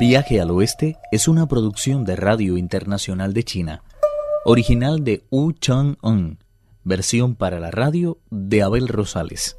Viaje al Oeste es una producción de Radio Internacional de China, original de Wu Chang-un, versión para la radio de Abel Rosales.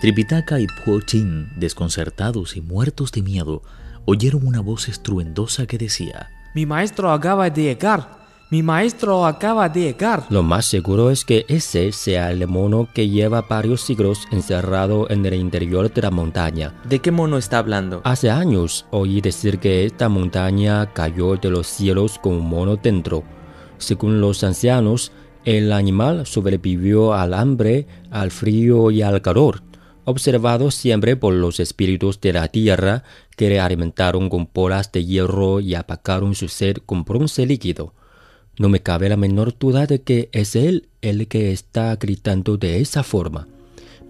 Tripitaka y Po Chin, desconcertados y muertos de miedo, oyeron una voz estruendosa que decía: Mi maestro acaba de llegar. Mi maestro acaba de llegar. Lo más seguro es que ese sea el mono que lleva varios siglos encerrado en el interior de la montaña. ¿De qué mono está hablando? Hace años oí decir que esta montaña cayó de los cielos con un mono dentro. Según los ancianos, el animal sobrevivió al hambre, al frío y al calor, observado siempre por los espíritus de la tierra que le alimentaron con polas de hierro y apagaron su sed con bronce líquido. No me cabe la menor duda de que es él el que está gritando de esa forma.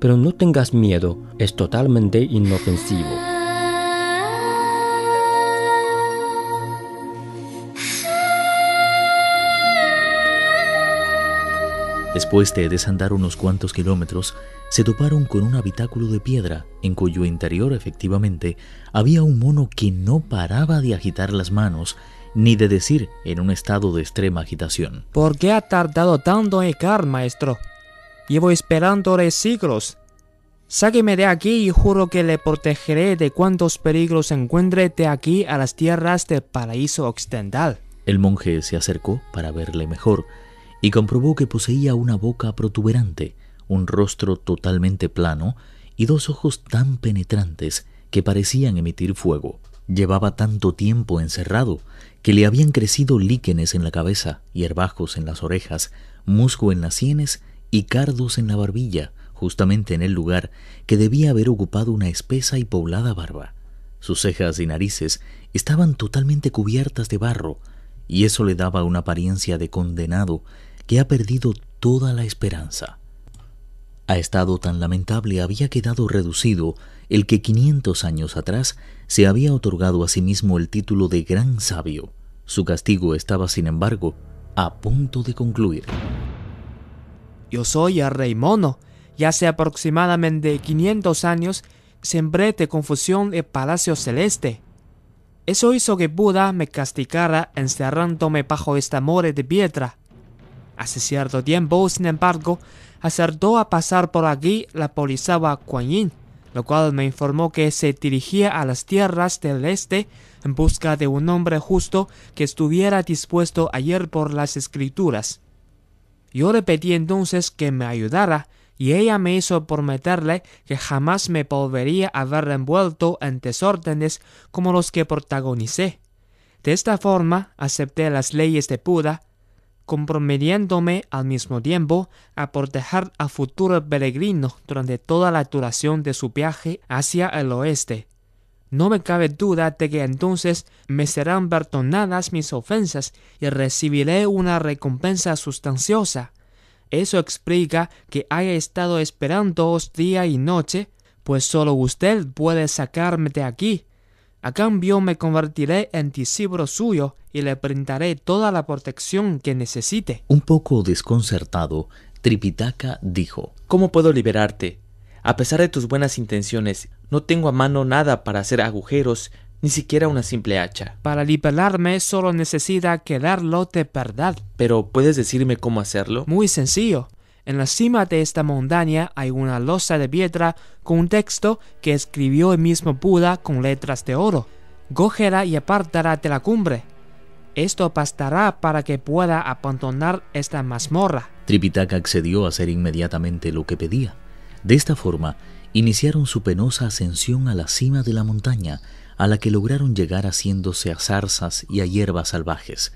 Pero no tengas miedo, es totalmente inofensivo. Después de desandar unos cuantos kilómetros, se toparon con un habitáculo de piedra, en cuyo interior efectivamente había un mono que no paraba de agitar las manos ni de decir en un estado de extrema agitación. ¿Por qué ha tardado tanto en llegar, maestro? Llevo esperándole siglos. Sáqueme de aquí y juro que le protegeré de cuantos peligros encuentre de aquí a las tierras del paraíso occidental. El monje se acercó para verle mejor y comprobó que poseía una boca protuberante, un rostro totalmente plano y dos ojos tan penetrantes que parecían emitir fuego. Llevaba tanto tiempo encerrado que le habían crecido líquenes en la cabeza, hierbajos en las orejas, musgo en las sienes y cardos en la barbilla, justamente en el lugar que debía haber ocupado una espesa y poblada barba. Sus cejas y narices estaban totalmente cubiertas de barro, y eso le daba una apariencia de condenado que ha perdido toda la esperanza. A estado tan lamentable había quedado reducido el que quinientos años atrás se había otorgado a sí mismo el título de gran sabio. Su castigo estaba, sin embargo, a punto de concluir. Yo soy el rey mono. Ya hace aproximadamente 500 años sembré de confusión el palacio celeste. Eso hizo que Buda me castigara encerrándome bajo esta more de piedra. Hace cierto tiempo, sin embargo, acertó a pasar por aquí la polizaba Kuan Yin lo cual me informó que se dirigía a las tierras del este en busca de un hombre justo que estuviera dispuesto a ir por las escrituras. Yo le pedí entonces que me ayudara, y ella me hizo prometerle que jamás me volvería a ver envuelto en desórdenes como los que protagonicé. De esta forma acepté las leyes de Buda comprometiéndome al mismo tiempo a proteger al futuro peregrino durante toda la duración de su viaje hacia el oeste. No me cabe duda de que entonces me serán perdonadas mis ofensas y recibiré una recompensa sustanciosa. Eso explica que haya estado esperándoos día y noche, pues solo usted puede sacarme de aquí, a cambio me convertiré en discípulo suyo y le brindaré toda la protección que necesite. Un poco desconcertado, Tripitaka dijo, ¿Cómo puedo liberarte? A pesar de tus buenas intenciones, no tengo a mano nada para hacer agujeros, ni siquiera una simple hacha. Para liberarme solo necesita quedarlo de verdad. Pero, ¿puedes decirme cómo hacerlo? Muy sencillo. En la cima de esta montaña hay una losa de piedra con un texto que escribió el mismo Buda con letras de oro. Cógela y apartará de la cumbre. Esto bastará para que pueda abandonar esta mazmorra. Tripitaka accedió a hacer inmediatamente lo que pedía. De esta forma, iniciaron su penosa ascensión a la cima de la montaña, a la que lograron llegar haciéndose a zarzas y a hierbas salvajes.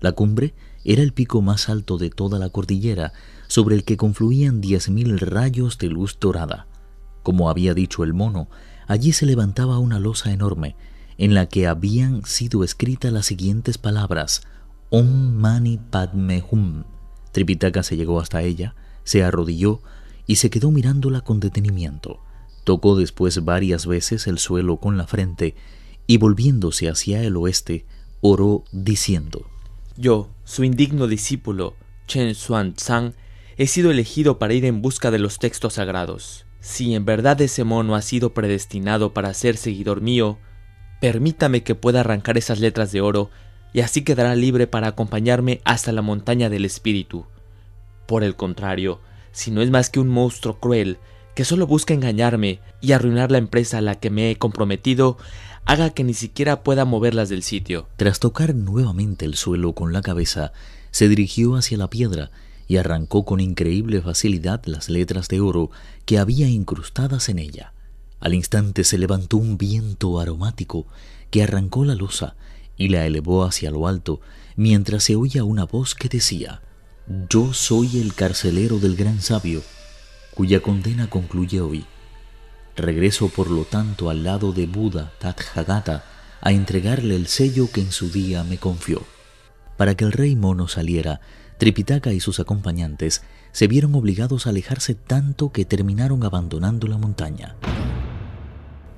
La cumbre era el pico más alto de toda la cordillera, sobre el que confluían diez mil rayos de luz dorada. Como había dicho el mono, allí se levantaba una losa enorme, en la que habían sido escritas las siguientes palabras: Om Mani Padme Hum. Tripitaka se llegó hasta ella, se arrodilló y se quedó mirándola con detenimiento. Tocó después varias veces el suelo con la frente y volviéndose hacia el oeste, oró diciendo: Yo, su indigno discípulo, Chen Xuan Tsang, he sido elegido para ir en busca de los textos sagrados. Si en verdad ese mono ha sido predestinado para ser seguidor mío, permítame que pueda arrancar esas letras de oro y así quedará libre para acompañarme hasta la montaña del espíritu. Por el contrario, si no es más que un monstruo cruel que solo busca engañarme y arruinar la empresa a la que me he comprometido, haga que ni siquiera pueda moverlas del sitio. Tras tocar nuevamente el suelo con la cabeza, se dirigió hacia la piedra y arrancó con increíble facilidad las letras de oro que había incrustadas en ella. Al instante se levantó un viento aromático que arrancó la losa y la elevó hacia lo alto, mientras se oía una voz que decía Yo soy el carcelero del gran sabio, cuya condena concluye hoy. Regreso por lo tanto al lado de Buda Tathagata a entregarle el sello que en su día me confió. Para que el rey mono saliera, Tripitaka y sus acompañantes se vieron obligados a alejarse tanto que terminaron abandonando la montaña.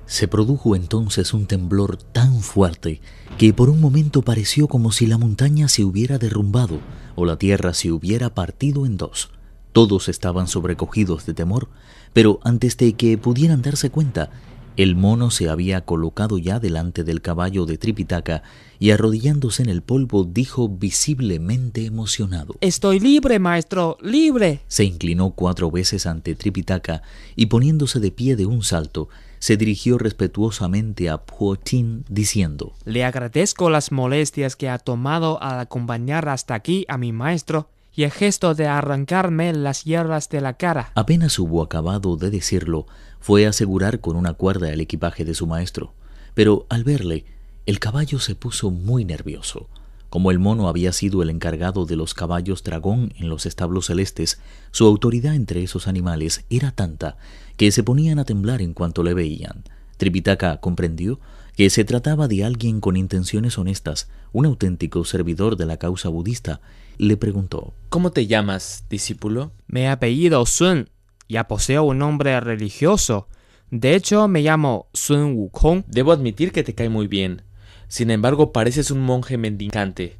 Se produjo entonces un temblor tan fuerte que por un momento pareció como si la montaña se hubiera derrumbado o la tierra se hubiera partido en dos. Todos estaban sobrecogidos de temor, pero antes de que pudieran darse cuenta, el mono se había colocado ya delante del caballo de Tripitaka y arrodillándose en el polvo dijo visiblemente emocionado. Estoy libre, maestro, libre. Se inclinó cuatro veces ante Tripitaka y poniéndose de pie de un salto, se dirigió respetuosamente a Puotin diciendo Le agradezco las molestias que ha tomado al acompañar hasta aquí a mi maestro y el gesto de arrancarme las hierbas de la cara. Apenas hubo acabado de decirlo, fue a asegurar con una cuerda el equipaje de su maestro. Pero al verle, el caballo se puso muy nervioso. Como el mono había sido el encargado de los caballos dragón en los establos celestes, su autoridad entre esos animales era tanta que se ponían a temblar en cuanto le veían. Tripitaka comprendió que se trataba de alguien con intenciones honestas, un auténtico servidor de la causa budista. Le preguntó ¿Cómo te llamas, discípulo? Me apellido Sun. Ya poseo un nombre religioso. De hecho, me llamo Sun Wukong. Debo admitir que te cae muy bien. Sin embargo, pareces un monje mendicante.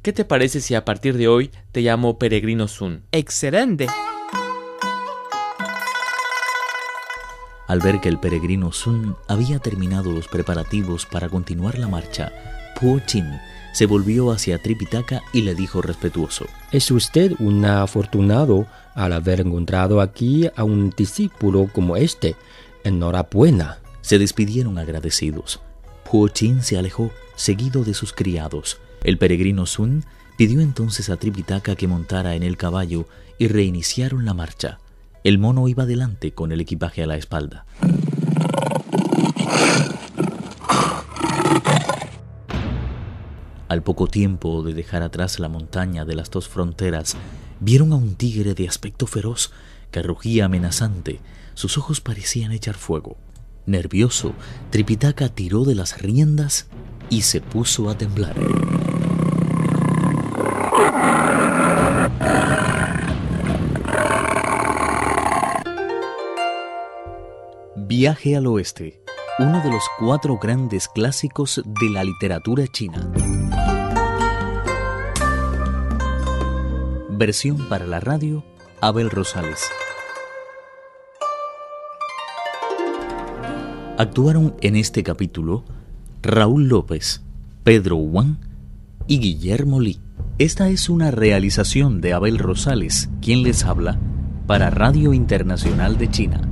¿Qué te parece si a partir de hoy te llamo Peregrino Sun? Excelente. Al ver que el peregrino Sun había terminado los preparativos para continuar la marcha, Puo Chin se volvió hacia Tripitaka y le dijo respetuoso: Es usted un afortunado al haber encontrado aquí a un discípulo como este. Enhorabuena. Se despidieron agradecidos. Puo Chin se alejó, seguido de sus criados. El peregrino Sun pidió entonces a Tripitaka que montara en el caballo y reiniciaron la marcha. El mono iba delante con el equipaje a la espalda. Al poco tiempo de dejar atrás la montaña de las dos fronteras, vieron a un tigre de aspecto feroz que rugía amenazante. Sus ojos parecían echar fuego. Nervioso, Tripitaka tiró de las riendas y se puso a temblar. Viaje al Oeste, uno de los cuatro grandes clásicos de la literatura china. Versión para la radio, Abel Rosales. Actuaron en este capítulo Raúl López, Pedro Wang y Guillermo Lee. Esta es una realización de Abel Rosales, quien les habla, para Radio Internacional de China.